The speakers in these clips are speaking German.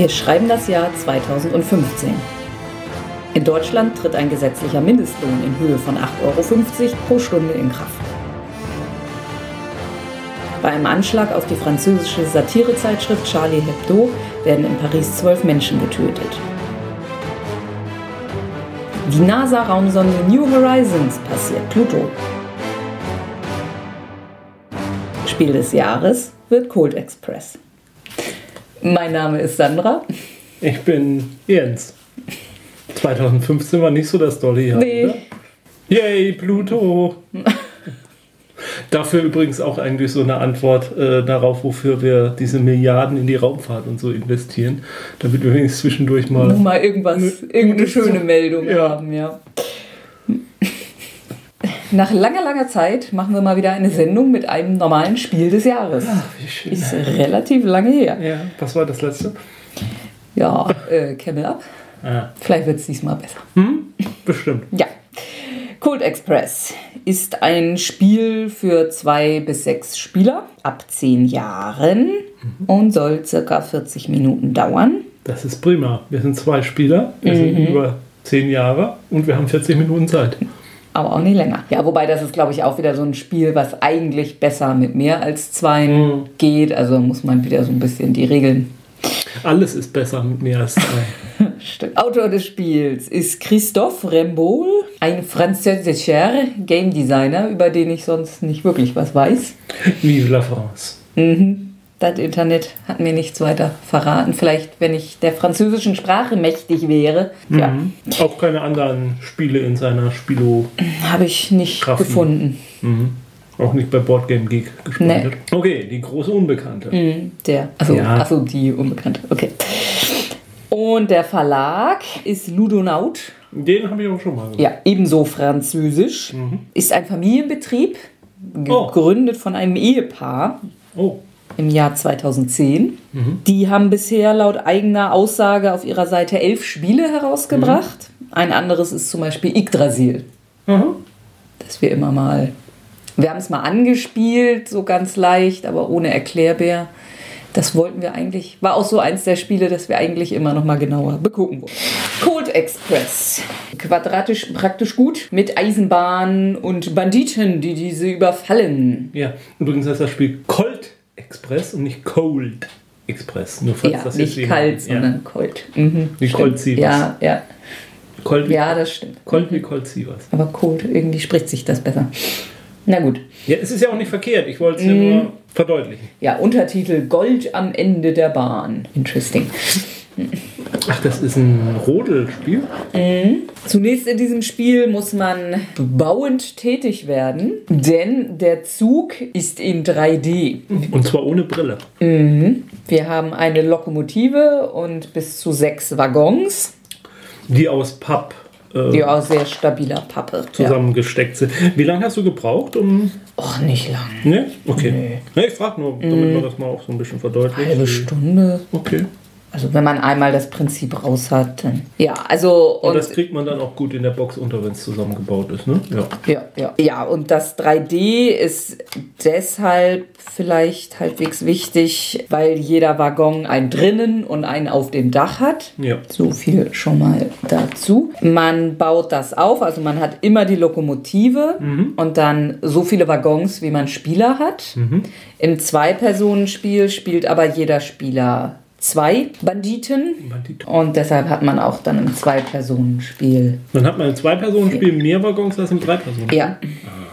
Wir schreiben das Jahr 2015. In Deutschland tritt ein gesetzlicher Mindestlohn in Höhe von 8,50 Euro pro Stunde in Kraft. Bei einem Anschlag auf die französische Satirezeitschrift Charlie Hebdo werden in Paris zwölf Menschen getötet. Die NASA-Raumsonde New Horizons passiert Pluto. Spiel des Jahres wird Cold Express. Mein Name ist Sandra. Ich bin Jens. 2015 war nicht so das dolle Jahr. Nee. Oder? Yay, Pluto! Dafür übrigens auch eigentlich so eine Antwort äh, darauf, wofür wir diese Milliarden in die Raumfahrt und so investieren, damit wir wenigstens zwischendurch mal. Nur mal irgendwas, irgendeine schöne Meldung Ja. haben, ja. Nach langer, langer Zeit machen wir mal wieder eine Sendung mit einem normalen Spiel des Jahres. Wie schön. Ist relativ lange her. Ja, was war das letzte? Ja, äh, Camel Up. Ah. Vielleicht wird es diesmal besser. Hm? Bestimmt. Ja. Cold Express ist ein Spiel für zwei bis sechs Spieler ab zehn Jahren und soll circa 40 Minuten dauern. Das ist prima. Wir sind zwei Spieler, wir sind über zehn Jahre und wir haben 40 Minuten Zeit. Aber auch nicht länger. Ja, wobei das ist, glaube ich, auch wieder so ein Spiel, was eigentlich besser mit mehr als zwei Mhm. geht. Also muss man wieder so ein bisschen die Regeln. Alles ist besser mit mehr als zwei. Stimmt. Autor des Spiels ist Christophe Remboul, ein französischer Game Designer, über den ich sonst nicht wirklich was weiß. Vive la France. Mhm. Das Internet hat mir nichts weiter verraten. Vielleicht, wenn ich der französischen Sprache mächtig wäre. Ja, Mhm. Auch keine anderen Spiele in seiner Spilo. habe ich nicht Kraft. gefunden. Mhm. Auch nicht bei Boardgame Geek gespeichert. Okay, die große Unbekannte. Mhm, Der, also, Ja. also die Unbekannte. Okay. Und der Verlag ist Ludonaut. Den habe ich auch schon mal gemacht. Ja, ebenso französisch. Ist ein Familienbetrieb, Oh. gegründet von einem Ehepaar Oh, im Jahr 2010. Die haben bisher laut eigener Aussage auf ihrer Seite elf Spiele herausgebracht. Ein anderes ist zum Beispiel Yggdrasil, Aha. das wir immer mal. Wir haben es mal angespielt, so ganz leicht, aber ohne Erklärbär. Das wollten wir eigentlich, war auch so eins der Spiele, das wir eigentlich immer noch mal genauer begucken wollten. Cold Express. Quadratisch praktisch gut mit Eisenbahn und Banditen, die diese überfallen. Ja, übrigens heißt das Spiel Colt Express und nicht Cold Express. Nur falls Ja, das nicht jemand- kalt, sondern Colt. Mhm, Wie stimmt. Colt Sievers. Ja, ja, Colt wie, ja, das stimmt. Colt wie Colt Sievers. Aber Cold, irgendwie spricht sich das besser. Na gut. Ja, es ist ja auch nicht verkehrt. Ich wollte es Mhm. ja nur verdeutlichen. Ja, Untertitel Gold am Ende der Bahn. Interesting. Ach, das ist ein Rodelspiel? Zunächst in diesem Spiel muss man bauend tätig werden, denn der Zug ist in 3D. Und zwar ohne Brille. Wir haben eine Lokomotive und bis zu sechs Waggons, Die aus Papp äh, die aus sehr stabiler Pappe. Zusammengesteckt sind. Wie lange hast du gebraucht, um. Och, nicht lang. Ne? Okay. Nee. ich frage nur, damit man das mal auch so ein bisschen verdeutlicht. Halbe Stunde. Okay. Also wenn man einmal das Prinzip raus hat, dann. Ja, also. Und Und, das kriegt man dann auch gut in der Box unter, wenn es zusammengebaut ist, ne? Ja. ja, ja. ja, und das 3D ist deshalb vielleicht halbwegs wichtig, weil jeder Waggon einen drinnen und einen auf dem Dach hat. Ja. So viel schon mal dazu. Man baut das auf, also man hat immer die Lokomotive und dann so viele Waggons, wie man Spieler hat. Im Zwei-Personen-Spiel spielt aber jeder Spieler zwei Banditen. Banditen. Und deshalb hat man auch dann im Zwei-Personen-Spiel. Dann hat man im Zwei-Personen-Spiel mehr Waggons als im Drei-Personen. Ja.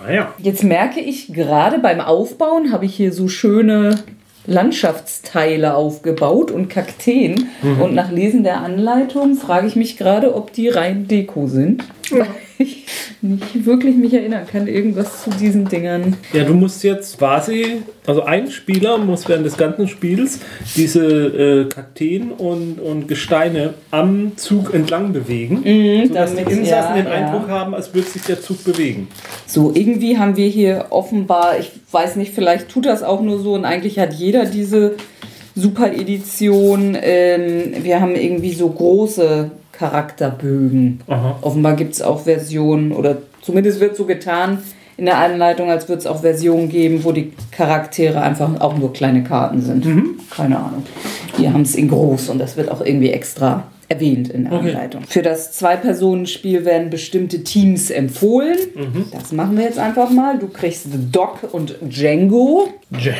Ah, ja. Jetzt merke ich gerade beim Aufbauen habe ich hier so schöne Landschaftsteile aufgebaut und Kakteen. Und nach Lesen der Anleitung frage ich mich gerade, ob die rein Deko sind. Weil ich nicht wirklich mich erinnern kann, irgendwas zu diesen Dingern. Ja, du musst jetzt quasi, also ein Spieler muss während des ganzen Spiels diese äh, Kakteen und, und Gesteine am Zug entlang bewegen, sodass die damit- Insassen ja, den ja. Eindruck haben, als würde sich der Zug bewegen. So, irgendwie haben wir hier offenbar, ich weiß nicht, vielleicht tut das auch nur so und eigentlich hat jeder diese Super Edition. Ähm, wir haben irgendwie so große Charakterbögen. Aha. Offenbar gibt es auch Versionen, oder zumindest wird so getan in der Anleitung, als würde es auch Versionen geben, wo die Charaktere einfach auch nur kleine Karten sind. Keine Ahnung. Die haben es in groß und das wird auch irgendwie extra erwähnt in der Okay. Anleitung. Für das Zwei-Personen-Spiel werden bestimmte Teams empfohlen. Das machen wir jetzt einfach mal. Du kriegst Doc und Django. Django.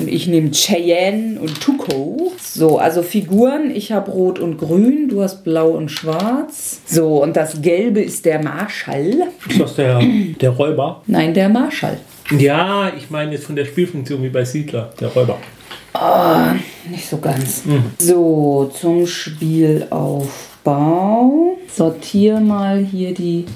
Und ich nehme Cheyenne und Tuco. So, also Figuren. Ich habe Rot und Grün. Du hast Blau und Schwarz. So, und das Gelbe ist der Marschall. Ist das der, der Räuber? Nein, der Marschall. Ja, ich meine jetzt von der Spielfunktion wie bei Siedler, der Räuber. Nicht so ganz. So, zum Spielaufbau. Sortier mal hier die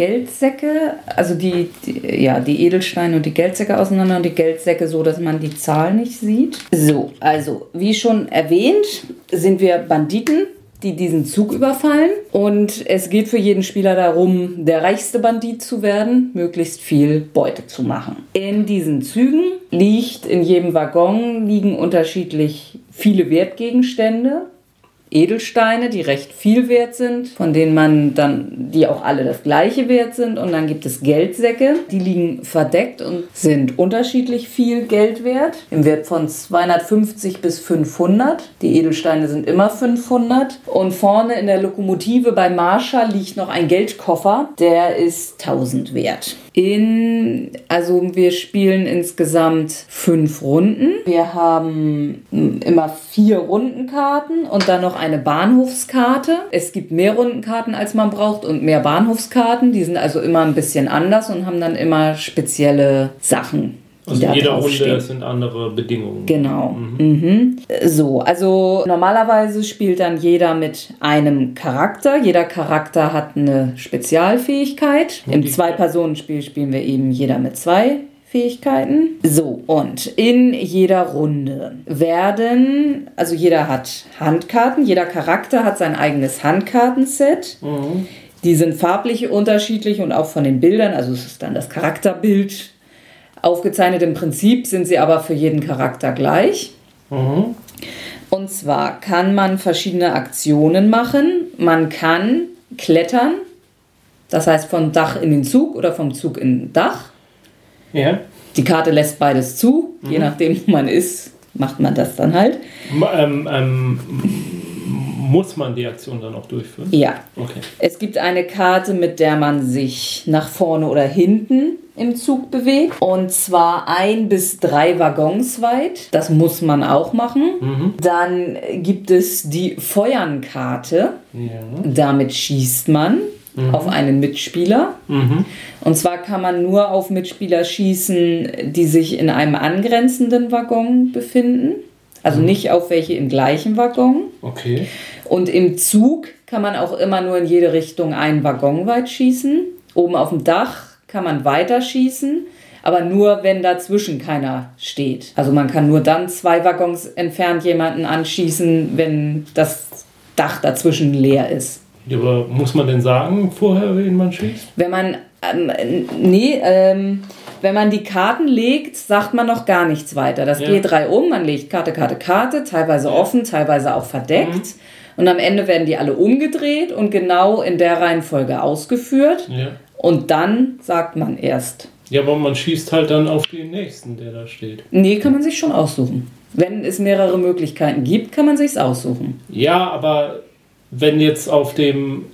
Geldsäcke, also die, die, ja, die Edelsteine und die Geldsäcke auseinander und die Geldsäcke so, dass man die Zahl nicht sieht. So, also wie schon erwähnt, sind wir Banditen, die diesen Zug überfallen. Und es geht für jeden Spieler darum, der reichste Bandit zu werden, möglichst viel Beute zu machen. In diesen Zügen liegt in jedem Waggon liegen unterschiedlich viele Wertgegenstände. Edelsteine, die recht viel wert sind, von denen man dann, die auch alle das gleiche wert sind. Und dann gibt es Geldsäcke, die liegen verdeckt und sind unterschiedlich viel Geld wert, im Wert von 250 bis 500. Die Edelsteine sind immer 500. Und vorne in der Lokomotive bei Marshall liegt noch ein Geldkoffer, der ist 1000 wert. In, also wir spielen insgesamt fünf Runden. Wir haben mm, immer vier Rundenkarten und dann noch eine Bahnhofskarte. Es gibt mehr Rundenkarten, als man braucht und mehr Bahnhofskarten. Die sind also immer ein bisschen anders und haben dann immer spezielle Sachen. Also in jeder. Runde sind andere Bedingungen. Genau. Mhm. So, also normalerweise spielt dann jeder mit einem Charakter. Jeder Charakter hat eine Spezialfähigkeit. Im Zwei-Personen-Spiel spielen wir eben jeder mit zwei Fähigkeiten. So, und in jeder Runde werden, also jeder hat Handkarten, jeder Charakter hat sein eigenes Handkartenset. Die sind farblich unterschiedlich und auch von den Bildern, also es ist dann das Charakterbild aufgezeichnet. Im Prinzip sind sie aber für jeden Charakter gleich. Mhm. Und zwar kann man verschiedene Aktionen machen. Man kann klettern, das heißt vom Dach in den Zug oder vom Zug in den Dach. Ja. Die Karte lässt beides zu, je nachdem, wo man ist, macht man das dann halt. Ähm, ähm, muss man die Aktion dann auch durchführen? Ja. Okay. Es gibt eine Karte, mit der man sich nach vorne oder hinten im Zug bewegt. Und zwar ein bis drei Waggons weit. Das muss man auch machen. Dann gibt es die Feuernkarte. Ja. Damit schießt man auf einen Mitspieler. Und zwar kann man nur auf Mitspieler schießen, die sich in einem angrenzenden Waggon befinden. Also nicht auf welche im gleichen Waggon. Okay. Und im Zug kann man auch immer nur in jede Richtung einen Waggon weit schießen. Oben auf dem Dach kann man weiter schießen, aber nur wenn dazwischen keiner steht. Also man kann nur dann zwei Waggons entfernt jemanden anschießen, wenn das Dach dazwischen leer ist. Ja, aber muss man denn sagen vorher, wen man schießt? Wenn man, ähm, nee, ähm, wenn man die Karten legt, sagt man noch gar nichts weiter. Das Ja. G3 um, man legt Karte, Karte, Karte, teilweise offen, teilweise auch verdeckt. Und am Ende werden die alle umgedreht und genau in der Reihenfolge ausgeführt. Ja. Und dann sagt man erst. Ja, aber man schießt halt dann auf den nächsten, der da steht. Nee, kann man sich schon aussuchen. Wenn es mehrere Möglichkeiten gibt, kann man sich's aussuchen. Ja, aber wenn jetzt auf dem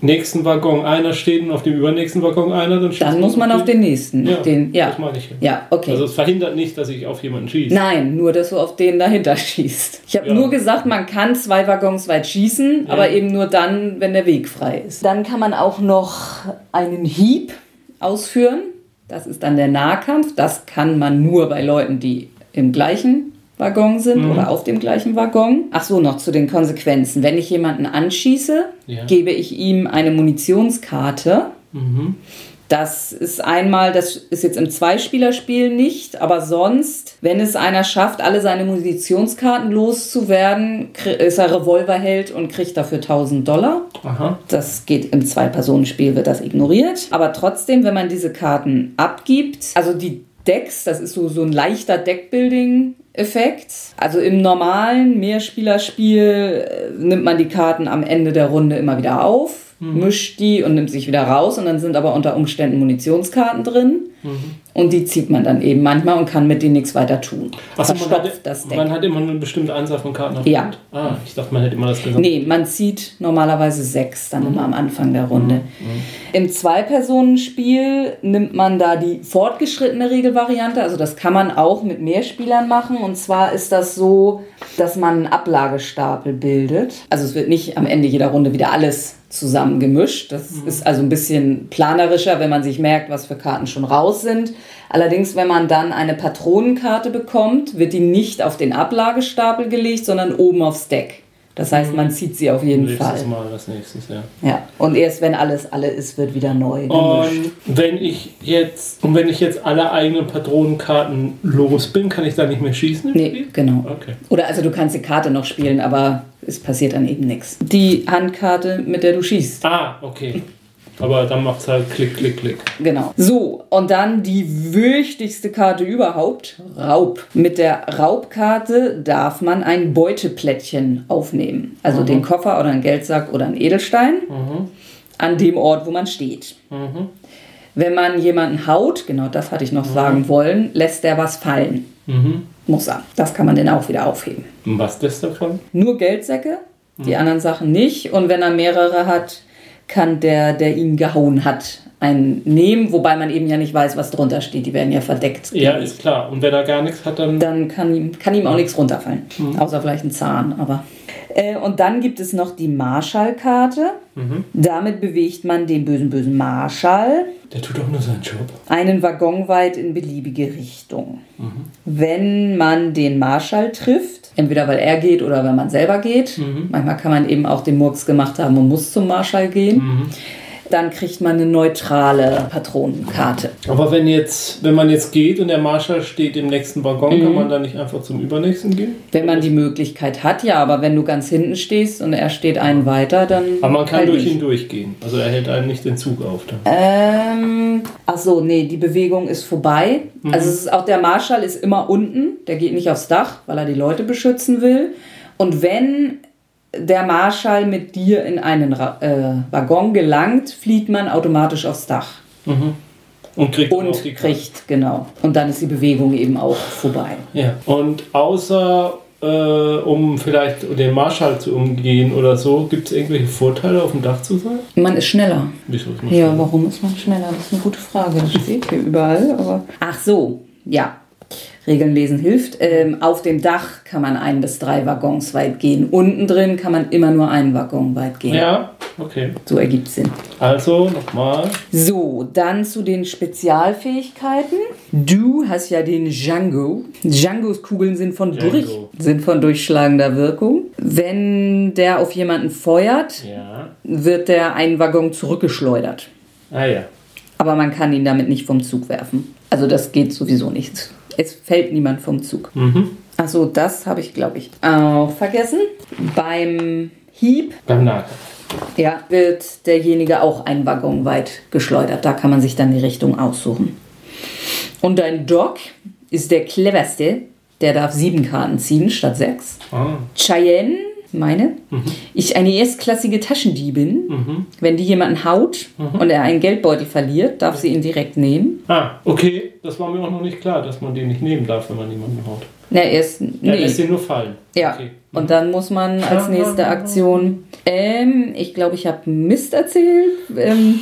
nächsten Waggon einer steht und auf dem übernächsten Waggon einer, dann schießt Dann muss man auf den nächsten. Ja, den, ja. das meine ich. ja, okay. Also es verhindert nicht, dass ich auf jemanden schieße. Nein, nur dass du auf den dahinter schießt. Ich habe Ja. nur gesagt, man kann zwei Waggons weit schießen, aber eben nur dann, wenn der Weg frei ist. Dann kann man auch noch einen Hieb ausführen. Das ist dann der Nahkampf. Das kann man nur bei Leuten, die im gleichen Waggon sind oder auf dem gleichen Waggon. Ach so, noch zu den Konsequenzen. Wenn ich jemanden anschieße, Ja. gebe ich ihm eine Munitionskarte. Mhm. Das ist einmal, das ist jetzt im Zweispielerspiel nicht, aber sonst, wenn es einer schafft, alle seine Munitionskarten loszuwerden, ist er Revolverheld und kriegt dafür 1000 Dollar. Aha. Das geht im Zwei-Personen-Spiel, wird das ignoriert. Aber trotzdem, wenn man diese Karten abgibt, also die Decks, das ist so, so ein leichter Deckbuilding-Effekt. Also im normalen Mehrspielerspiel äh, nimmt man die Karten am Ende der Runde immer wieder auf. mischt die und nimmt sich wieder raus und dann sind aber unter Umständen Munitionskarten drin und die zieht man dann eben manchmal und kann mit denen nichts weiter tun. Achso, man, hat, das Deck. man hat immer eine bestimmte Anzahl von Karten auf Ja. Hand. Ah, ich dachte, man hätte immer das gesamte. Nee, man zieht normalerweise sechs dann immer am Anfang der Mhm. Runde. Im Zwei-Personen-Spiel nimmt man da die fortgeschrittene Regelvariante. Also das kann man auch mit mehr Spielern machen. Und zwar ist das so, dass man einen Ablagestapel bildet. Also es wird nicht am Ende jeder Runde wieder alles zusammengemischt. Das ist also ein bisschen planerischer, wenn man sich merkt, was für Karten schon raus sind. Allerdings, wenn man dann eine Patronenkarte bekommt, wird die nicht auf den Ablagestapel gelegt, sondern oben aufs Deck. Das heißt, man zieht sie auf jeden Nächstes Fall. Mal, das nächstes, ja. Ja. Und erst wenn alles alle ist, wird wieder neu gemischt. Und wenn ich jetzt und wenn ich jetzt alle eigenen Patronenkarten los bin, kann ich da nicht mehr schießen Nee, Spiel? genau. Okay. Oder also du kannst die Karte noch spielen, aber es passiert dann eben nichts. Die Handkarte, mit der du schießt. Ah, okay. Aber dann macht es halt Klick, Klick, Klick. Genau. So, und dann die wichtigste Karte überhaupt, Raub. Mit der Raubkarte darf man ein Beuteplättchen aufnehmen. Also den Koffer oder einen Geldsack oder einen Edelstein an dem Ort, wo man steht. Wenn man jemanden haut, genau das hatte ich noch sagen wollen, lässt der was fallen. Muss er. Das kann man dann auch wieder aufheben. Und was ist davon? Nur Geldsäcke, die anderen Sachen nicht. Und wenn er mehrere hat, kann der, der ihn gehauen hat, einen nehmen, wobei man eben ja nicht weiß, was drunter steht. Die werden ja verdeckt. Ja, ist klar. Und wenn er gar nichts hat, dann. Dann kann ihm, kann ihm auch nichts runterfallen. Außer vielleicht ein Zahn, aber. Äh, und dann gibt es noch die Marschallkarte. Damit bewegt man den bösen, bösen Marschall Der tut auch nur seinen Job. einen Waggon weit in beliebige Richtung. Wenn man den Marschall trifft, entweder weil er geht oder weil man selber geht, manchmal kann man eben auch den Murks gemacht haben und muss zum Marschall gehen, dann kriegt man eine neutrale Patronenkarte. Aber wenn jetzt, wenn man jetzt geht und der Marschall steht im nächsten Waggon, Mhm. kann man da nicht einfach zum übernächsten gehen? Wenn man die Möglichkeit hat, ja, aber wenn du ganz hinten stehst und er steht einen weiter, dann. Aber man kann halt durch nicht. ihn durchgehen. Also er hält einem nicht den Zug auf. Dann. Ähm, ach so, nee, die Bewegung ist vorbei. Also es ist auch der Marschall ist immer unten, der geht nicht aufs Dach, weil er die Leute beschützen will. Und wenn der Marschall mit dir in einen äh, Waggon gelangt, flieht man automatisch aufs Dach Und kriegt und kriegt genau. Und dann ist die Bewegung eben auch vorbei. Ja. Und außer äh, um vielleicht den Marschall zu umgehen oder so, gibt es irgendwelche Vorteile, auf dem Dach zu sein? Man ist schneller. Wieso ist man Ja, schneller? warum ist man schneller? Das ist eine gute Frage. Das steht hier überall. Aber Ach so, ja. Regeln lesen hilft. Ähm, auf dem Dach kann man ein bis drei Waggons weit gehen. Unten drin kann man immer nur einen Waggon weit gehen. Ja, okay. So ergibt Sinn. Also nochmal. So, dann zu den Spezialfähigkeiten. Du hast ja den Django. Djangos Kugeln sind von, Django. durch, sind von durchschlagender Wirkung. Wenn der auf jemanden feuert, Ja. wird der einen Waggon zurückgeschleudert. Ah ja. Aber man kann ihn damit nicht vom Zug werfen. Also das geht sowieso nicht. Es fällt niemand vom Zug. Mhm. Achso, das habe ich, glaube ich, auch vergessen. Beim Hieb Beim Nahkampf. ja, wird derjenige auch einen Waggon weit geschleudert. Da kann man sich dann die Richtung aussuchen. Und dein Dog ist der cleverste. Der darf sieben Karten ziehen statt sechs. Ah. Cheyenne, meine, ist eine erstklassige Taschendiebin. Wenn die jemanden haut und er einen Geldbeutel verliert, darf sie ihn direkt nehmen. ah, okay. Das war mir auch noch nicht klar, dass man den nicht nehmen darf, wenn man jemanden haut. Na, erst. Er Nee. lässt den nur fallen. Ja, Okay. und dann muss man als nächste Aktion, ähm, ich glaube, ich habe Mist erzählt, ähm,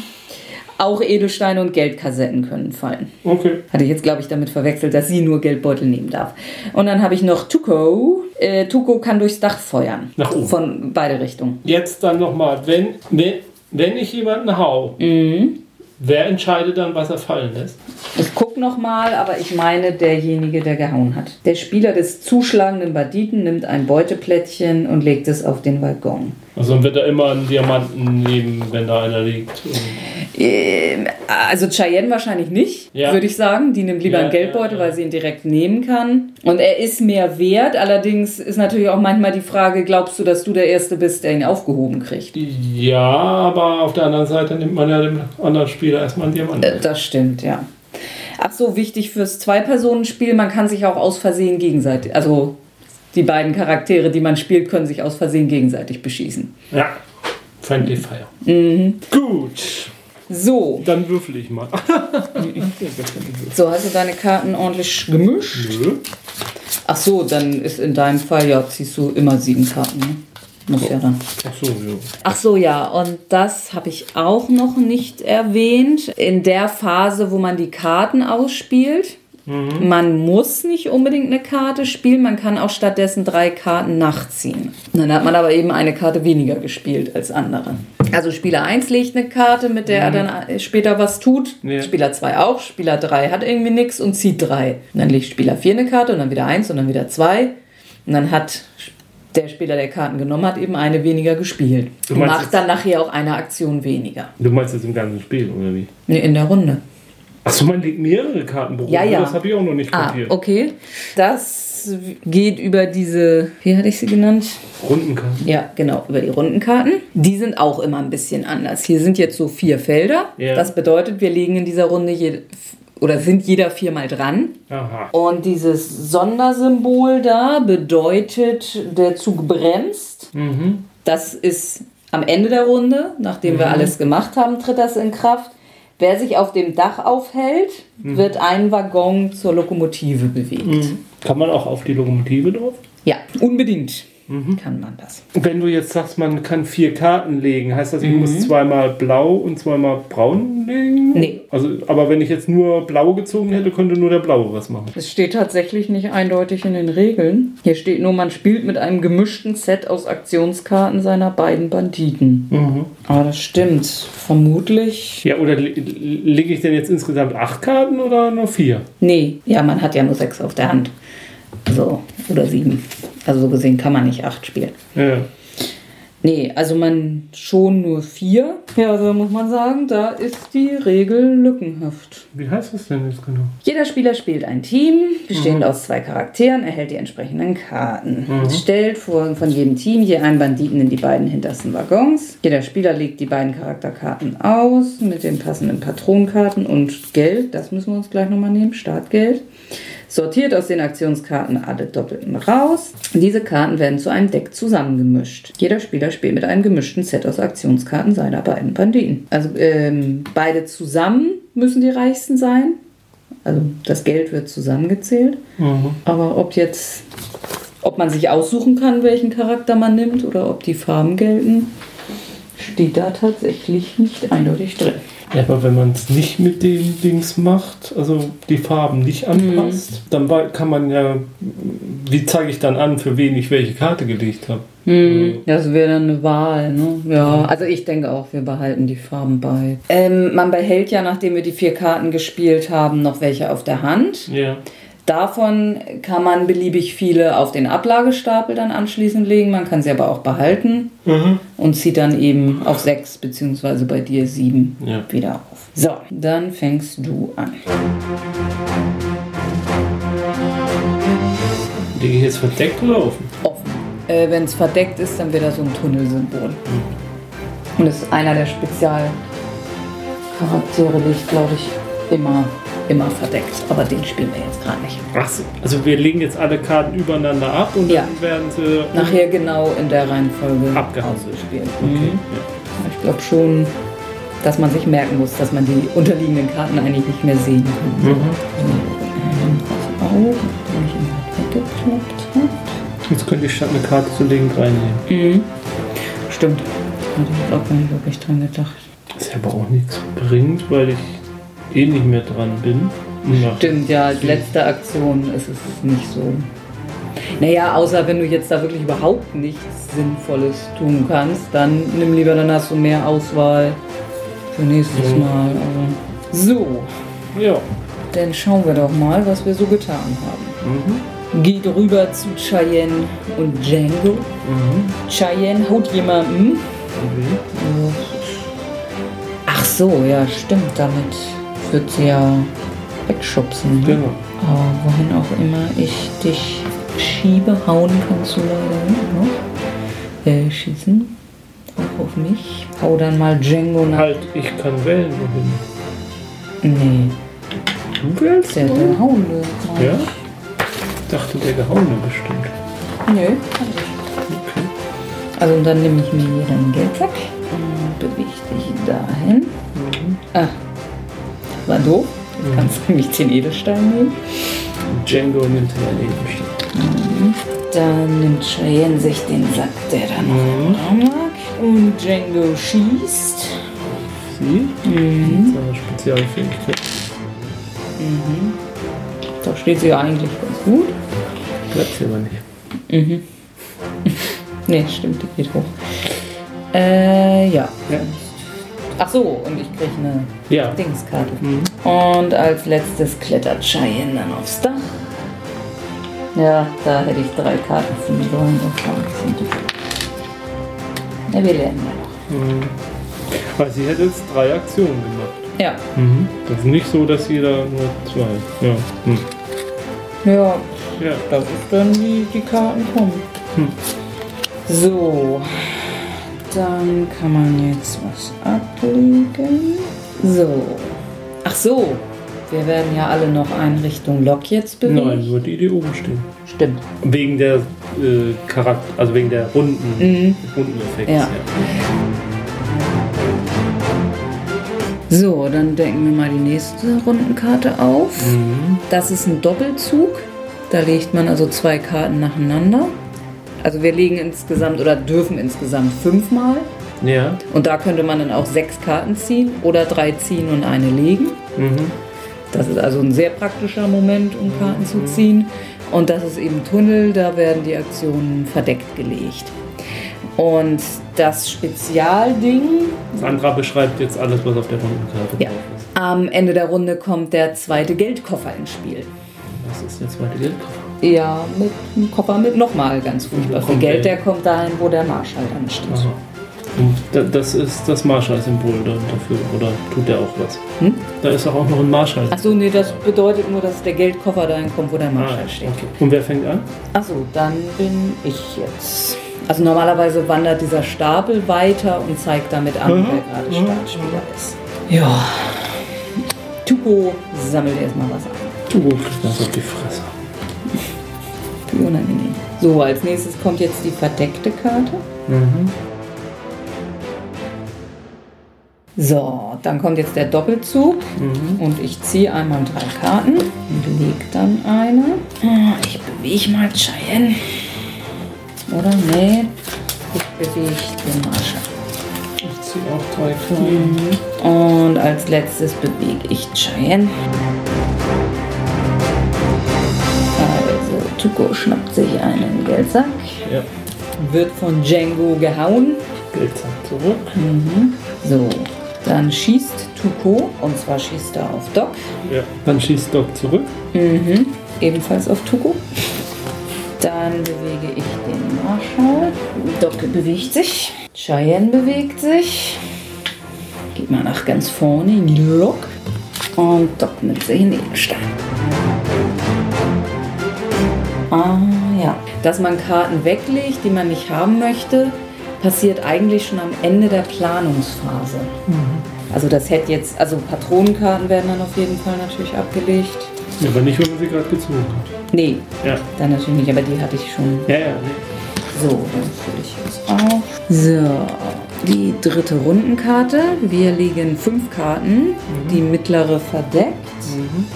auch Edelsteine und Geldkassetten können fallen. Okay. Hatte ich jetzt, glaube ich, damit verwechselt, dass sie nur Geldbeutel nehmen darf. Und dann habe ich noch Tuko. Äh, Tuko kann durchs Dach feuern. Nach oben. Von beide Richtungen. Jetzt dann nochmal, wenn, wenn, wenn ich jemanden hau, Mhm. wer entscheidet dann, was er fallen lässt? Ich gucke nochmal, aber ich meine derjenige, der gehauen hat. Der Spieler des zuschlagenden Banditen nimmt ein Beuteplättchen und legt es auf den Waggon. Also dann wird er immer einen Diamanten nehmen, wenn da einer liegt. Ähm, also Cheyenne wahrscheinlich nicht, Ja. würde ich sagen. Die nimmt lieber Ja, einen Geldbeutel, ja. weil sie ihn direkt nehmen kann. Und er ist mehr wert. Allerdings ist natürlich auch manchmal die Frage, glaubst du, dass du der Erste bist, der ihn aufgehoben kriegt? ja, aber auf der anderen Seite nimmt man ja dem anderen Spieler erstmal einen Diamanten. Äh, Das stimmt, ja. Ach so, wichtig fürs Zwei-Personen-Spiel, man kann sich auch aus Versehen gegenseitig, also die beiden Charaktere, die man spielt, können sich aus Versehen gegenseitig beschießen. Ja, Friendly Fire. Mhm. Gut, So, dann würfel ich mal. so hast du deine Karten ordentlich gemischt. Nö. Ach so, dann ist in deinem Fall ja ziehst du immer sieben Karten. Ne? Muss ja dann. Ach so, ja. Ach so, ja, und das habe ich auch noch nicht erwähnt. In der Phase, wo man die Karten ausspielt, man muss nicht unbedingt eine Karte spielen, man kann auch stattdessen drei Karten nachziehen. Dann hat man aber eben eine Karte weniger gespielt als andere. Also Spieler 1 legt eine Karte, mit der er dann später was tut. Ja. Spieler 2 auch, Spieler 3 hat irgendwie nichts und zieht drei. Und dann legt Spieler 4 eine Karte und dann wieder 1 und dann wieder 2. Und dann hat der Spieler, der Karten genommen hat, eben eine weniger gespielt. Du macht dann nachher auch eine Aktion weniger. Du meinst jetzt im ganzen Spiel, oder wie? Nee, in der Runde. Achso, man legt mehrere Karten Ja, ja. Das habe ich auch noch nicht Ah, kapiert. okay. Das geht über diese, wie hatte ich sie genannt? Rundenkarten. Ja, genau, über die Rundenkarten. Die sind auch immer ein bisschen anders. Hier sind jetzt so vier Felder. Ja. Das bedeutet, wir legen in dieser Runde je, oder sind jeder viermal dran. Aha. Und dieses Sondersymbol da bedeutet, der Zug bremst. Mhm. Das ist am Ende der Runde, nachdem wir alles gemacht haben, tritt das in Kraft. Wer sich auf dem Dach aufhält, wird ein Waggon zur Lokomotive bewegt. Kann man auch auf die Lokomotive drauf? Ja, unbedingt kann man das. Wenn du jetzt sagst, man kann vier Karten legen, heißt das, ich muss zweimal blau und zweimal braun legen? Nee. Also, aber wenn ich jetzt nur blau gezogen hätte, könnte nur der blaue was machen. Es steht tatsächlich nicht eindeutig in den Regeln. Hier steht nur, man spielt mit einem gemischten Set aus Aktionskarten seiner beiden Banditen. Aber das stimmt. Vermutlich. Ja, oder le- lege ich denn jetzt insgesamt acht Karten oder nur vier? Nee, ja, man hat ja nur sechs auf der Hand. Also, oder sieben. Also so gesehen kann man nicht acht spielen. Ja. Nee, also man schon nur vier. Ja, also muss man sagen, da ist die Regel lückenhaft. Wie heißt das denn jetzt genau? Jeder Spieler spielt ein Team, bestehend aus zwei Charakteren, erhält die entsprechenden Karten. Es stellt vor, von jedem Team je einen Banditen in die beiden hintersten Waggons. Jeder Spieler legt die beiden Charakterkarten aus mit den passenden Patronenkarten und Geld. Das müssen wir uns gleich nochmal nehmen, Startgeld. Sortiert aus den Aktionskarten alle Doppelten raus. Diese Karten werden zu einem Deck zusammengemischt. Jeder Spieler spielt mit einem gemischten Set aus Aktionskarten seiner beiden Banditen. Also ähm, beide zusammen müssen die reichsten sein. Also das Geld wird zusammengezählt. Aber ob jetzt, ob man sich aussuchen kann, welchen Charakter man nimmt oder ob die Farben gelten, steht da tatsächlich nicht eindeutig drin. Ja, aber wenn man es nicht mit den Dings macht, also die Farben nicht anpasst, dann wei- kann man ja, wie zeige ich dann an, für wen ich welche Karte gelegt habe? Das wäre dann eine Wahl, ne? Ja, also ich denke auch, wir behalten die Farben bei. Ähm, man behält ja, nachdem wir die vier Karten gespielt haben, noch welche auf der Hand. Ja. Davon kann man beliebig viele auf den Ablagestapel dann anschließend legen. Man kann sie aber auch behalten und zieht dann eben auf sechs beziehungsweise bei dir sieben Ja. wieder auf. So, dann fängst du an. Lege ich jetzt verdeckt oder offen? Offen. Äh, Wenn es verdeckt ist, dann wird da so ein Tunnelsymbol. Und das ist einer der Spezialcharaktere, liegt, glaube ich, immer, immer verdeckt. Aber den spielen wir jetzt gerade nicht. Ach so. Also wir legen jetzt alle Karten übereinander ab und Ja. dann werden sie Nachher genau in der Reihenfolge Abgehandelt. ausgespielt. Okay. Mhm. Ich glaube schon, dass man sich merken muss, dass man die unterliegenden Karten eigentlich nicht mehr sehen kann. Mhm. Jetzt könnte ich statt eine Karte zu legen reinnehmen. Mhm. Stimmt. Hatte ich jetzt auch gar nicht wirklich dran gedacht. Was ja aber auch nichts bringt, weil ich eh nicht mehr dran bin. Ja. Stimmt, ja, als letzte Aktion ist es nicht so. Naja, außer wenn du jetzt da wirklich überhaupt nichts Sinnvolles tun kannst, dann nimm lieber, dann hast du mehr Auswahl für nächstes Mhm. Mal. Aber so, Ja. dann schauen wir doch mal, was wir so getan haben. Mhm. Geht rüber zu Cheyenne und Django. Mhm. Cheyenne haut jemanden. Okay. Ach so, ja, stimmt. Damit wird sie ja wegschubsen. Ne? Genau. Aber wohin auch immer ich dich schiebe, hauen kannst du leider nicht noch. Äh, schießen. Auch auf mich. Hau dann mal Django nach. Halt, ich kann wählen, wohin. Nee, Du wählst? der? Gehauene. Ja? Ich dachte, der Gehauene bestimmt. Nö, kann ich. Okay. Also dann nehme ich mir hier dein Geld zack. Und bewegt dich dahin. Ah, war doof. Jetzt kannst du nämlich den Edelstein nehmen. Django nimmt den Edelstein. Dann nimmt Cheyenne sich den Sack, der da noch mhm. mag. Und Django schießt. Sie? Mhm. Seine Spezialfähigkeit. Da steht sie ja eigentlich ganz gut. Bleibt sie aber nicht. Nee, stimmt, die geht hoch. Äh, ja. Ja. Ach so, und ich kriege eine Ja. Dingskarte. Und als letztes klettert Cheyenne dann aufs Dach. Ja, da hätte ich drei Karten ziehen sollen. Ja, wir lernen ja noch. Weil sie hätte jetzt drei Aktionen gemacht. Ja, Das ist nicht so, dass jeder nur zwei. Ja. Hm. ja, Ja. das ist dann wie die Karten kommen. Hm. So, dann kann man jetzt was ablegen. So. Ach so, wir werden ja alle noch ein Richtung Lok jetzt bewegen. Nein, nur die, die oben stehen. Stimmt. Wegen der äh, Charakter, also wegen der Runden, Mhm. Rundeneffekts. Ja. So, dann decken wir mal die nächste Rundenkarte auf. Mhm. Das ist ein Doppelzug. Da legt man also zwei Karten nacheinander. Also wir legen insgesamt oder dürfen insgesamt fünfmal. Ja. Und da könnte man dann auch sechs Karten ziehen oder drei ziehen und eine legen. Mhm. Das ist also ein sehr praktischer Moment, um Karten zu ziehen. Und das ist eben Tunnel, da werden die Aktionen verdeckt gelegt. Und das Spezialding, Sandra beschreibt jetzt alles, was auf der Rundenkarte Ja. drauf ist. am Ende der Runde kommt der zweite Geldkoffer ins Spiel. Das ist der zweite Geldkoffer. Ja, mit einem Koffer mit nochmal ganz furchtbar viel Geld. der? Kommt dahin, wo der Marschall dann steht. Aha. Und da- das ist das Marshall-Symbol da- dafür, oder tut der auch was? Hm? Da ist auch noch ein Marshall. Achso, nee, das bedeutet nur, dass der Geldkoffer dahin kommt, wo der Marschall steht. Ah, okay. Und wer fängt an? Achso, dann bin ich jetzt. Also normalerweise wandert dieser Stapel weiter und zeigt damit an, Mhm. wer gerade Startspieler ist. Ja. Tuko sammelt erstmal was ein. Du kriegst das auf die Fresse. Unangenehm. So, als nächstes kommt jetzt die verdeckte Karte. Mhm. So, dann kommt jetzt der Doppelzug und ich ziehe einmal drei Karten und lege dann eine. Ah, Ich bewege mal Cheyenne. Oder? Nee, ich bewege den Marschall. Ich ziehe auch drei Karten. Und als letztes bewege ich Cheyenne. Tuko schnappt sich einen Geldsack, Ja. wird von Django gehauen. Geldsack zurück. So, dann schießt Tuko, und zwar schießt er auf Doc, Ja. Dann schießt Doc zurück. ebenfalls auf Tuko. Dann bewege ich den Marschall. Doc bewegt sich. Cheyenne bewegt sich. Geht mal nach ganz vorne in die Lok. Und Doc nimmt sich einen Edelstein. Ah ja. Dass man Karten weglegt, die man nicht haben möchte, passiert eigentlich schon am Ende der Planungsphase. Also das hätte jetzt, also Patronenkarten werden dann auf jeden Fall natürlich abgelegt. Ja, aber nicht, wenn man sie gerade gezogen hat. Nee, Ja. dann natürlich nicht, aber die hatte ich schon. Ja, ja, nee. So, dann fülle ich das auf. So, die dritte Rundenkarte. Wir legen fünf Karten, die mittlere verdeckt.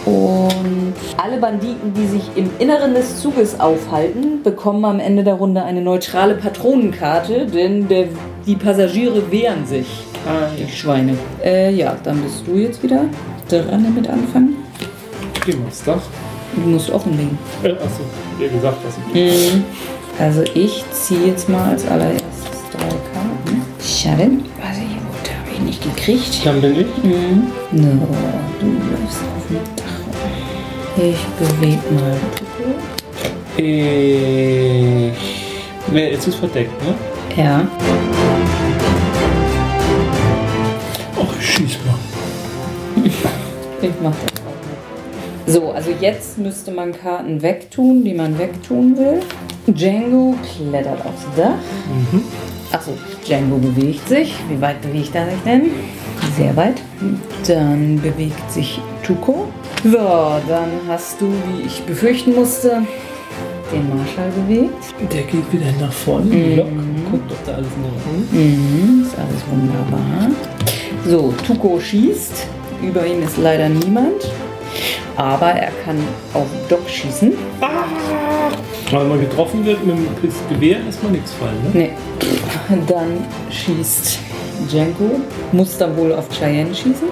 Und alle Banditen, die sich im Inneren des Zuges aufhalten, bekommen am Ende der Runde eine neutrale Patronenkarte, denn der, die Passagiere wehren sich. Ah, Die Schweine. Äh, ja, dann bist du jetzt wieder dran damit anfangen. Mal aufs Dach. Du musst offenlegen. Äh, achso, ihr gesagt, was ich. Also ich ziehe jetzt mal als allererstes. Schade. Was ich gut habe ich nicht gekriegt. Dann bin ich. No, du läufst auf dem Dach. Ich bewege mal. Ich. Jetzt ist verdeckt, ne? Ja. Ach, ich schieß mal. Ich mach das auch mit. So, also jetzt müsste man Karten wegtun, die man wegtun will. Django klettert aufs Dach. Achso, Django bewegt sich. Wie weit bewegt er sich denn? Sehr weit. Dann bewegt sich Tuko. So, dann hast du, wie ich befürchten musste, den Marschall bewegt. Der geht wieder nach vorne. Mhm. Lock. Guckt, ob da alles Ordnung ist. Mhm, ist alles wunderbar. So, Tuko schießt. Über ihn ist leider niemand. Aber er kann auf Doc schießen. Aber wenn man getroffen wird mit dem Gewehr, lässt man nichts fallen. Ne? Nee. Dann schießt Django. Muss dann wohl auf Cheyenne schießen.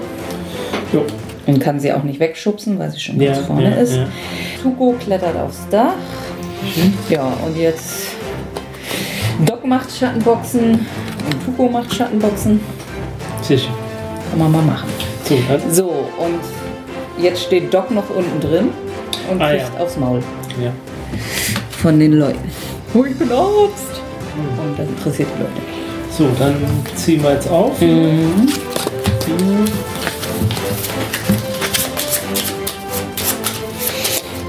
Jo. Und kann sie auch nicht wegschubsen, weil sie schon ganz Ja, vorne ja, ist. ja. Tuko klettert aufs Dach. Ja, und jetzt Doc macht Schattenboxen und Tuko macht Schattenboxen. Schön. Kann man mal machen. So, und jetzt steht Doc noch unten drin und Ah, kriegt aufs Maul ja. von den Leuten. Oh, ich bin Arzt! Interessiert die Leute. so, dann ziehen wir jetzt auf. Mhm.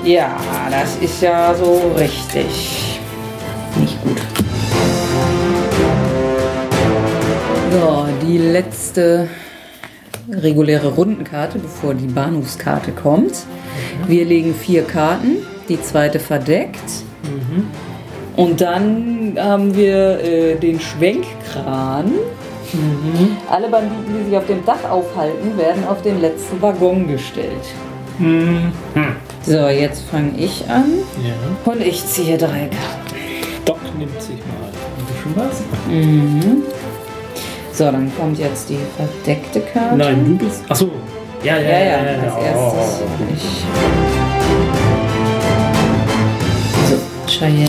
Ja, das ist ja so richtig nicht gut. So, die letzte reguläre Rundenkarte, bevor die Bahnhofskarte kommt. Wir legen vier Karten, die zweite verdeckt. Und dann haben wir äh, den Schwenkkran. Alle Banditen, die sich auf dem Dach aufhalten, werden auf den letzten Waggon gestellt. Mhm. So, jetzt fange ich an Ja. und ich ziehe drei Karten. Doc nimmt sich mal ein bisschen was. Mhm. So, dann kommt jetzt die verdeckte Karte. Nein, du bist. Achso. Ja, ja, Ja, ja, ja. als ja. erstes. Oh. Ich. So, Cheyenne.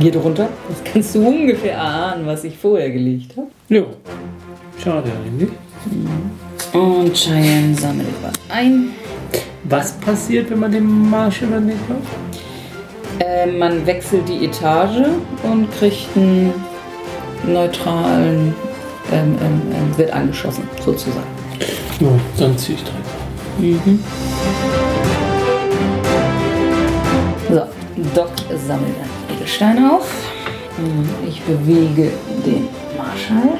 Geht runter. Jetzt kannst du ungefähr erahnen, was ich vorher gelegt habe. Jo. Schade eigentlich. Und Cheyenne sammelt was ein. Was passiert, wenn man den Marsch übernimmt? Äh, man wechselt die Etage und kriegt einen neutralen, ähm, ähm, ähm, wird angeschossen, sozusagen. Jo, dann ziehe ich drei. So, Doc sammelt einen Edelstein auf. Mhm, Ich bewege den Marschall.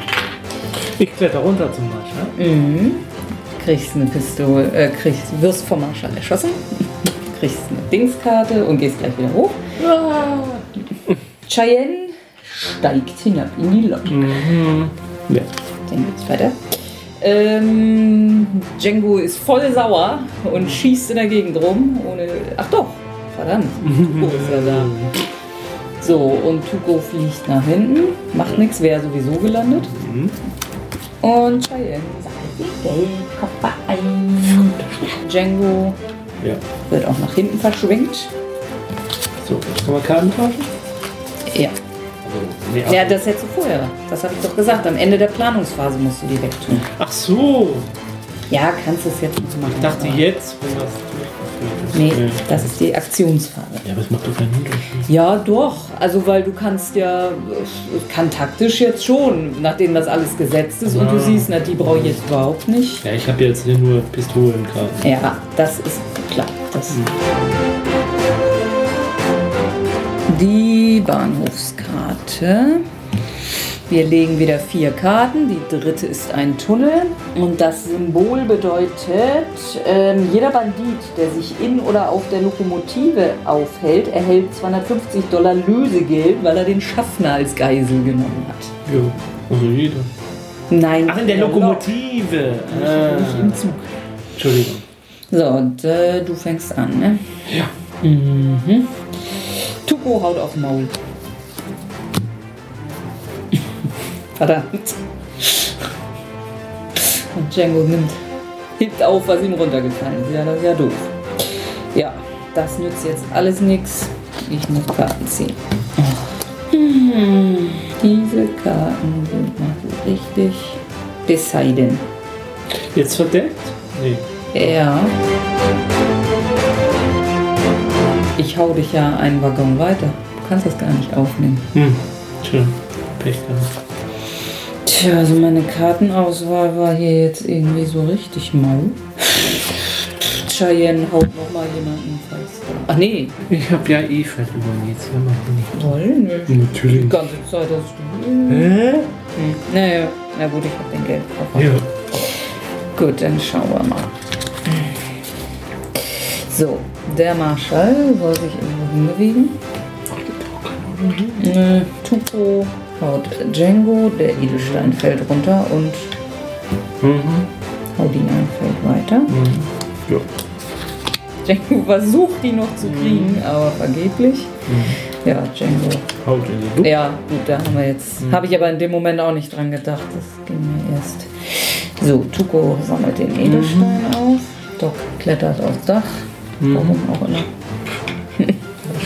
Ich kletter runter zum Marsch. Ja? Mhm. Kriegst eine Pistole, äh, kriegst, wirst vom Marschall erschossen. kriegst eine Dingskarte und gehst gleich wieder hoch. Cheyenne steigt hinab in die Lobby. Ja. Dann geht's weiter. Ähm, Django ist voll sauer und schießt in der Gegend rum. Ohne. Ach doch, verdammt. Tuko ist ja da. So, und Tuko fliegt nach hinten. Macht nichts, wäre sowieso gelandet. Und Cheyenne Geldkoffer ein. Django ja. wird auch nach hinten verschwingt. So, jetzt kann man Karten tauschen? Ja. Also, nee, Ja, also- das hättest du vorher. Das habe ich doch gesagt. Am Ende der Planungsphase musst du die wegtun. Ach so. Ja, kannst du es jetzt noch machen. Ich dachte jetzt, wenn das. Nee, Okay. das ist die Aktionsphase. Ja, aber es macht doch keinen Unterschied. Ja, doch. Also, weil du kannst ja, kann taktisch jetzt schon, nachdem das alles gesetzt ist und du Ah. siehst, na, die brauche ich jetzt überhaupt nicht. Ja, ich habe jetzt hier nur Pistolenkarten. Ja, das ist klar. Das die Bahnhofskarte. Wir legen wieder vier Karten. Die dritte ist ein Tunnel. Und das Symbol bedeutet, ähm, jeder Bandit, der sich in oder auf der Lokomotive aufhält, erhält 250 Dollar Lösegeld, weil er den Schaffner als Geisel genommen hat. Jo, also jeder. Nein. Ach, in der Lok, Lokomotive. Ah. Nicht im Zug. Entschuldigung. So, und äh, du fängst an, ne? Ja. Mhm. Tuko haut aufs Maul. Verdammt. Und Django nimmt, hebt auf, was ihm runtergefallen ist. Ja, das ist ja doof. Ja, das nützt jetzt alles nichts. Ich muss Karten ziehen. Hm, diese Karten sind so richtig Poseidon. Jetzt verdeckt? Nee. Ja. Ich hau dich ja einen Waggon weiter. Du kannst das gar nicht aufnehmen. Hm. Schön. Pech gehabt. Tja, also meine Kartenauswahl war hier jetzt irgendwie so richtig mau. Cheyenne haut noch mal jemanden fest. Ach nee, Ich habe ja eh verloren. Jetzt haben wir nicht. wollen nicht. Die Natürlich. ganze Zeit hast du. Hä? Hm. Naja, na gut, ich hab den Geldkoffer. Ja. Gut, dann schauen wir mal. So, Der Marschall soll sich irgendwo hinbewegen. Nö, Tuko haut Django, der Edelstein fällt runter und Mhm. Haudina fällt weiter. Ja. Django versucht die noch zu kriegen, aber vergeblich. Ja, Django. Haut in die Luft. Ja, gut, da haben wir jetzt. Habe ich aber in dem Moment auch nicht dran gedacht. Das ging mir erst. So, Tuko sammelt den Edelstein auf. Doc klettert aufs Dach. Warum auch immer.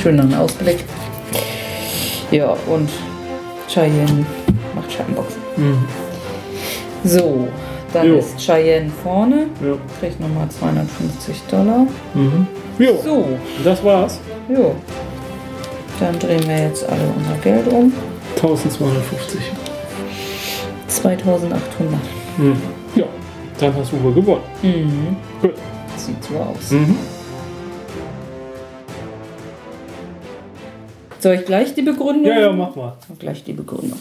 Schöneren Ausblick. Ja, und Cheyenne macht Scheibenboxen. Mhm. So, dann Jo. ist Cheyenne vorne. Ja. Kriegt nochmal 250 Dollar. Mhm. Jo, So, das war's. jo. Dann drehen wir jetzt alle unser Geld um. 1250. 2800. Mhm. Ja, dann hast du wohl gewonnen. Mhm. Gut. Sieht so aus. Mhm. Soll ich gleich die Begründung? Ja, ja, mach mal. Gleich die Begründung.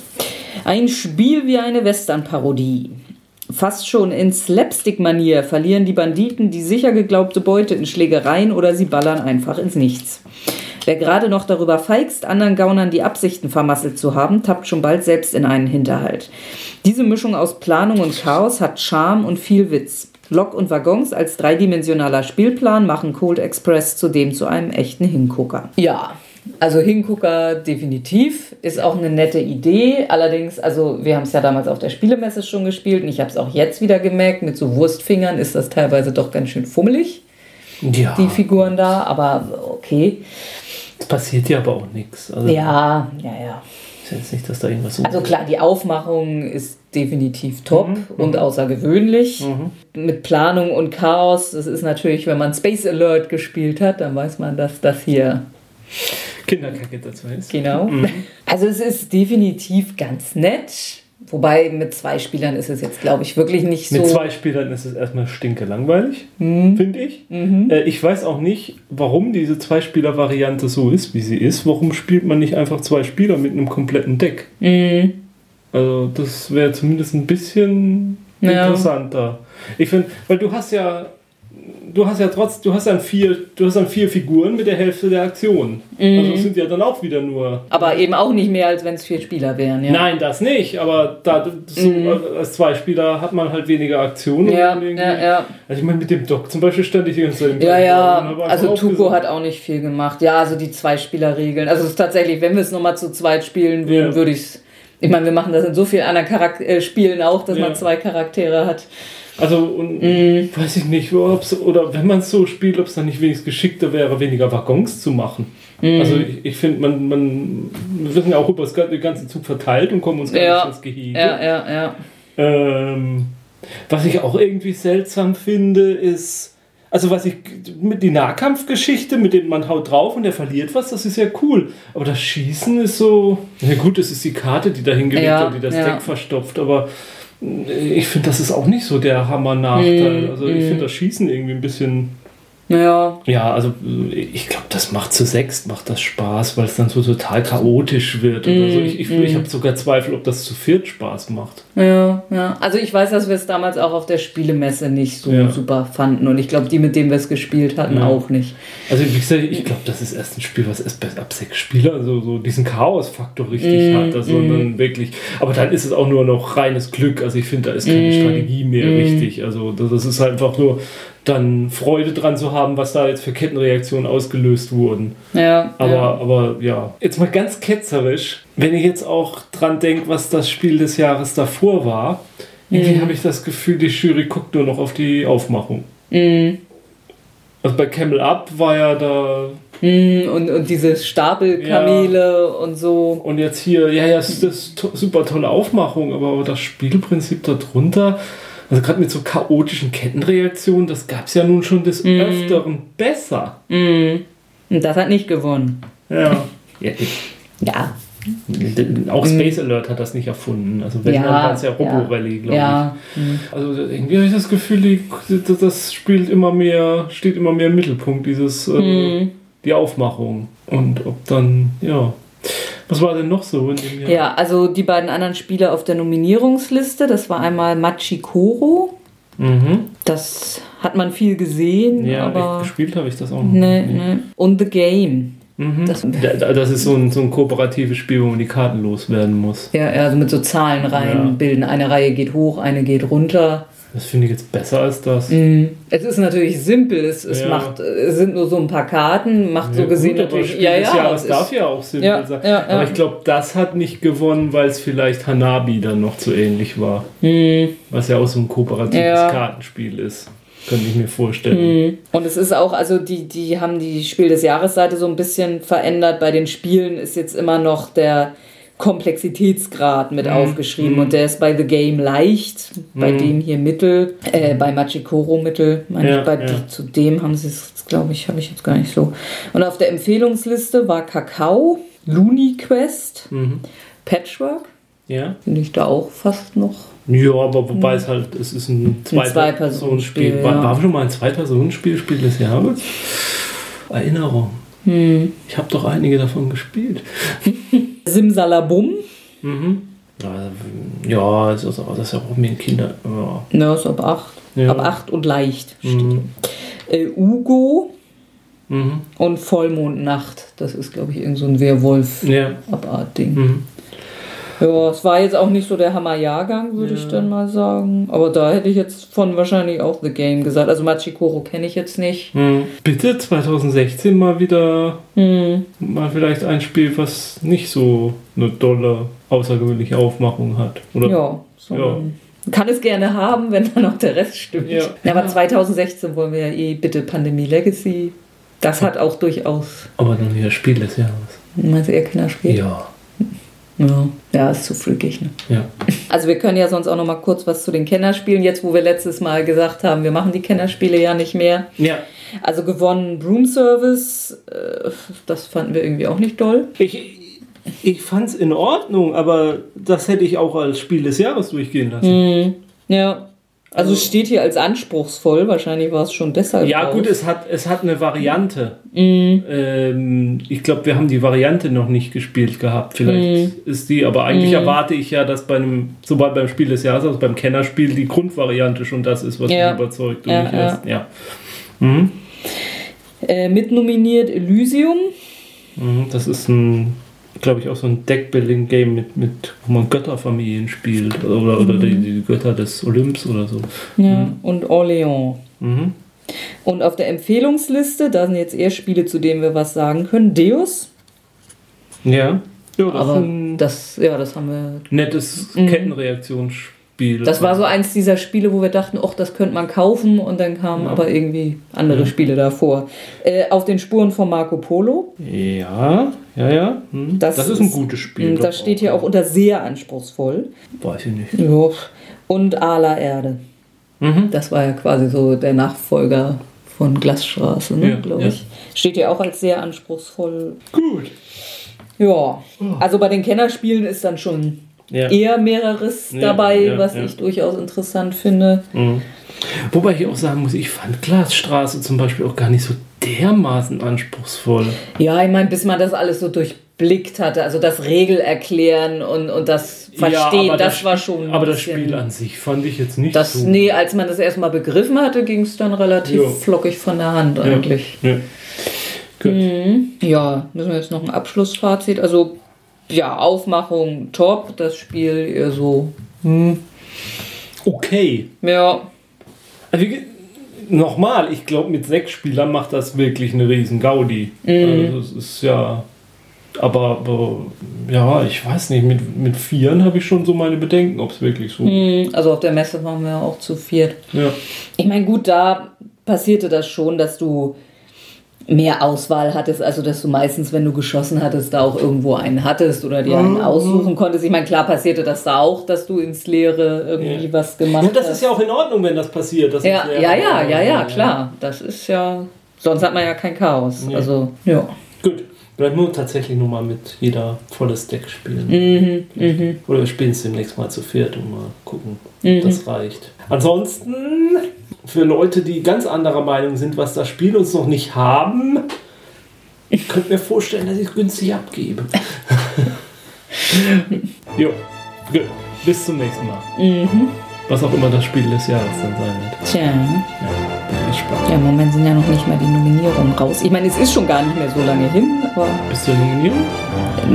Ein Spiel wie eine Western-Parodie. Fast schon in Slapstick-Manier verlieren die Banditen die sicher geglaubte Beute in Schlägereien oder sie ballern einfach ins Nichts. Wer gerade noch darüber feigst, anderen Gaunern die Absichten vermasselt zu haben, tappt schon bald selbst in einen Hinterhalt. Diese Mischung aus Planung und Chaos hat Charme und viel Witz. Lok und Waggons als dreidimensionaler Spielplan machen Cold Express zudem zu einem echten Hingucker. Ja, also Hingucker definitiv ist auch eine nette Idee. Allerdings, also wir haben es ja damals auf der Spielemesse schon gespielt und ich habe es auch jetzt wieder gemerkt, mit so Wurstfingern ist das teilweise doch ganz schön fummelig, Ja, die Figuren da, aber okay. es passiert ja aber auch nichts. Also, Ja, ja, ja. ist jetzt nicht, dass da irgendwas so. Also klar, die Aufmachung ist definitiv top und außergewöhnlich. Mit Planung und Chaos, das ist natürlich, wenn man Space Alert gespielt hat, dann weiß man, dass das hier Kinderkacke dazu ist. Genau. Also es ist definitiv ganz nett. Wobei mit zwei Spielern ist es jetzt, glaube ich, wirklich nicht so. Mit zwei Spielern ist es erstmal stinke langweilig, finde ich. Äh, ich weiß auch nicht, warum diese Zwei-Spieler-Variante so ist, wie sie ist. Warum spielt man nicht einfach zwei Spieler mit einem kompletten Deck? Also das wäre zumindest ein bisschen Ja. interessanter. Ich finde, weil du hast ja, du hast ja trotz, du hast dann vier, du hast dann vier Figuren mit der Hälfte der Aktion. Also es sind ja dann auch wieder nur aber eben auch nicht mehr, als wenn es vier Spieler wären. Ja. Nein, das nicht, aber da, so, als zwei Spieler hat man halt weniger Aktionen. Ja, irgendwie- ja, ja. Also ich meine, mit dem Doc zum Beispiel stand ich ganze Zeit im Ja, ja, also Tuko hat auch nicht viel gemacht. Ja, also die Zwei-Spieler-Regeln. Also es ist tatsächlich, wenn wir es nochmal zu zweit spielen würden, Ja. würde ich es. Ich meine, wir machen das in so vielen anderen Charak äh, Spielen auch, dass Ja. man zwei Charaktere hat. Also, und Mhm. weiß ich nicht, ob's, oder wenn man es so spielt, ob es dann nicht wenigstens geschickter wäre, weniger Waggons zu machen. Mhm. Also ich, ich finde, man, man, wir sind ja auch über den ganzen Zug verteilt und kommen uns gar Ja. nicht ins Gehege. Ja, ja, ja. Ähm, was ich auch irgendwie seltsam finde, ist, also was ich mit die Nahkampfgeschichte, mit dem man haut drauf und der verliert was, das ist ja cool. Aber das Schießen ist so, na gut, es ist die Karte, die da hingelegt Ja, wird, die das ja. Deck verstopft, aber ich finde, das ist auch nicht so der Hammer-Nachteil. Mm, also ich finde das Schießen irgendwie ein bisschen Ja, ja, also ich glaube, das macht zu sechst, macht das Spaß, weil es dann so total chaotisch wird. Oder so. Ich, ich, ich habe sogar Zweifel, ob das zu viert Spaß macht. ja, ja. Also ich weiß, dass wir es damals auch auf der Spielemesse nicht so Ja. super fanden. Und ich glaube, die, mit denen wir es gespielt hatten, Ja. auch nicht. Also wie gesagt, ich glaube, das ist erst ein Spiel, was erst bei- ab sechs Spielern so, so diesen Chaos-Faktor richtig hat. Also dann wirklich, aber dann ist es auch nur noch reines Glück. Also ich finde, da ist keine Strategie mehr richtig. Also das, das ist einfach nur dann Freude dran zu haben, was da jetzt für Kettenreaktionen ausgelöst wurden. Ja, Aber, ja. aber ja, jetzt mal ganz ketzerisch, wenn ich jetzt auch dran denke, was das Spiel des Jahres davor war, irgendwie habe ich das Gefühl, die Jury guckt nur noch auf die Aufmachung. Mhm. Also bei Camel Up war ja da Mm, Und, und diese Stapelkamele und so. und jetzt hier, ja, ja, es ist das to super tolle Aufmachung, aber, aber das Spielprinzip darunter, also gerade mit so chaotischen Kettenreaktionen, das gab es ja nun schon des Öfteren besser. Mm. Und das hat nicht gewonnen. Ja. ja auch Space Alert hat das nicht erfunden. Also wenn, Ja, dann war es ja. Robo-Rally, glaube Ja. ich. Also irgendwie habe ich das Gefühl, die, das- spielt immer mehr, steht immer mehr im Mittelpunkt, dieses, äh, Mhm. die Aufmachung. Und ob dann, ja. Was war denn noch so in dem Jahr? Ja, also die beiden anderen Spiele auf der Nominierungsliste, das war einmal Machikoro. Mhm. Das hat man viel gesehen, Ja, aber. gespielt habe ich das auch noch. Nee, nee. Und The Game. Mhm. Das- Da- das ist so ein, so ein kooperatives Spiel, wo man die Karten loswerden muss. Ja, also mit so Zahlenreihen Ja. bilden. Eine Reihe geht hoch, eine geht runter. Das finde ich jetzt besser als das. Mhm. Es ist natürlich simpel, es, es Ja. macht, es sind nur so ein paar Karten, macht so Ja, gesehen gut, natürlich. Ja, ja, Jahres es darf ja auch simpel Ja, sein. ja, ja. Aber ich glaube, das hat nicht gewonnen, weil es vielleicht Hanabi dann noch zu ähnlich war. Mhm. Was ja auch so ein kooperatives Ja. Kartenspiel ist. Könnte ich mir vorstellen. Mhm. Und es ist auch, also die, die haben die Spiel des Jahres-Seite so ein bisschen verändert. Bei den Spielen ist jetzt immer noch der Komplexitätsgrad mit aufgeschrieben und der ist bei The Game leicht, bei dem hier Mittel, äh, bei Machikoro Mittel. Meine Ja, ich, bei ja. zu dem haben sie es, glaube ich, habe ich jetzt gar nicht so. Und auf der Empfehlungsliste war Kakao, Looney Quest, Mhm. Patchwork. Ja. Finde ich da auch fast noch. Ja, aber wobei es halt, es ist ein Zwei-Personen-Spiel. War, ja. war schon mal ein Zwei-Personen-Spiel, Spiel des Jahres? Erinnerung. Hm. Ich habe doch einige davon gespielt. Simsalabum. Mhm. Ja, das ist, auch, das ist ja auch mit den Kindern. Ja. Ja, ist ab 8. Ja. Ab 8 und leicht. steht Mhm. Äh, Ugo Mhm. und Vollmondnacht. Das ist, glaube ich, irgend so ein Werwolf-Abart-Ding. Ja. Ja, es war jetzt auch nicht so der Hammerjahrgang, würde ich dann mal sagen. Aber da hätte ich jetzt von wahrscheinlich auch The Game gesagt. Also Machikoro kenne ich jetzt nicht. Mhm. Bitte 2016 mal wieder Hm. mal vielleicht ein Spiel, was nicht so eine dolle, außergewöhnliche Aufmachung hat. Oder? Ja, so ein- kann es gerne haben, wenn dann auch der Rest stimmt. Ja. aber 2016 wollen wir ja eh bitte Pandemie Legacy. Das hat auch durchaus, Aber dann wieder Spiel des Jahres. meinst du eher Kinderspiel? Ja. Ja, ja ist zu freakig. Ne? Ja. Also wir können ja sonst auch noch mal kurz was zu den Kennerspielen, jetzt wo wir letztes Mal gesagt haben, wir machen die Kennerspiele ja nicht mehr. Ja. Also gewonnen Broom Service, äh, das fanden wir irgendwie auch nicht doll. Ich, ich fand es in Ordnung, aber das hätte ich auch als Spiel des Jahres durchgehen lassen. Ja. Also es steht hier als anspruchsvoll, wahrscheinlich war es schon deshalb. Ja, raus. gut, es hat, es hat eine Variante. Ähm, ich glaube, wir haben die Variante noch nicht gespielt gehabt. Vielleicht ist die, aber eigentlich erwarte ich ja, dass bei einem, sobald beim Spiel des Jahres, also beim Kennerspiel, die Grundvariante schon das ist, was Ja. mich überzeugt und Ja, nicht ja. erst. Ja. Mhm. Äh, mitnominiert Elysium. Mhm, Das ist ein, glaube ich, auch so ein Deckbuilding-Game mit, mit, wo man Götterfamilien spielt. Oder, oder die, die Götter des Olymps oder so. Ja. Und Orléans. Mhm. Und auf der Empfehlungsliste, da sind jetzt eher Spiele, zu denen wir was sagen können. Deus. Ja. Ja, das Aber das, ja, das haben wir. nettes Kettenreaktionsspiel. Das war so eins dieser Spiele, wo wir dachten, ach, das könnte man kaufen und dann kamen aber irgendwie andere Spiele davor. Äh, auf den Spuren von Marco Polo. Ja, ja, ja. Hm. Das Das, ist ein gutes Spiel. Das steht hier auch unter sehr anspruchsvoll. Weiß ich nicht. Ja. Und Ala Erde. Mhm. Das war ja quasi so der Nachfolger von Glasstraße, ne, Ja, glaube ja. ich. Steht ja auch als sehr anspruchsvoll. Gut. Ja. Also bei den Kennerspielen ist dann schon Ja. eher mehreres Ja, dabei, ja, was ja. ich durchaus interessant finde. Mhm. Wobei ich auch sagen muss, ich fand Glasstraße zum Beispiel auch gar nicht so dermaßen anspruchsvoll. Ja, ich meine, bis man das alles so durchblickt hatte, also das Regel erklären und, und das Verstehen, aber das, war schon. Aber das Spiel an sich fand ich jetzt nicht Das, so. nee, als man das erstmal begriffen hatte, ging es dann relativ Ja. flockig von der Hand Ja. eigentlich. Ja. Gut. Ja, müssen wir jetzt noch ein Abschlussfazit. Also, ja, Aufmachung top, das Spiel eher so. Okay. Ja, Also, nochmal, ich glaube, mit sechs Spielern macht das wirklich eine riesen Gaudi. Also, es ist ja. Aber, aber ja, ich weiß nicht, mit, mit Vieren habe ich schon so meine Bedenken, ob es wirklich so. hm, also auf der Messe waren wir auch zu viert. Ja. Ich meine, gut, da passierte das schon, dass du mehr Auswahl hattest, also dass du meistens, wenn du geschossen hattest, da auch irgendwo einen hattest oder dir einen aussuchen konntest. Ich meine, klar passierte das da auch, dass du ins Leere irgendwie Ja. was gemacht ja, das hast. ist ja auch in Ordnung, wenn das passiert. Das ja, ist ja, ja, ja, ja, klar. Das ist ja. Sonst hat man ja kein Chaos. Nee. Also, ja. Gut. Vielleicht nur tatsächlich nur mal mit jeder volles Deck spielen. Mhm, mhm. Oder wir spielen es demnächst mal zu viert und mal gucken, Mhm. ob das reicht. Ansonsten, für Leute, die ganz anderer Meinung sind, was das Spiel uns noch nicht haben, ich könnte mir vorstellen, dass ich es günstig abgebe. jo, gut. Bis zum nächsten Mal. Mhm. Was auch immer das Spiel des Jahres dann sein wird. Tja. Ja, ist spannend. Ja, im Moment sind ja noch nicht mal die Nominierungen raus. Ich meine, es ist schon gar nicht mehr so lange hin, aber. Bis zur Nominierung?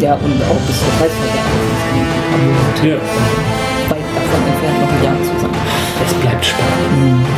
Ja, und auch bis zur Preisvergabe. Ja. Weit davon entfernt noch ein Jahr zusammen. Es bleibt spannend. Mhm.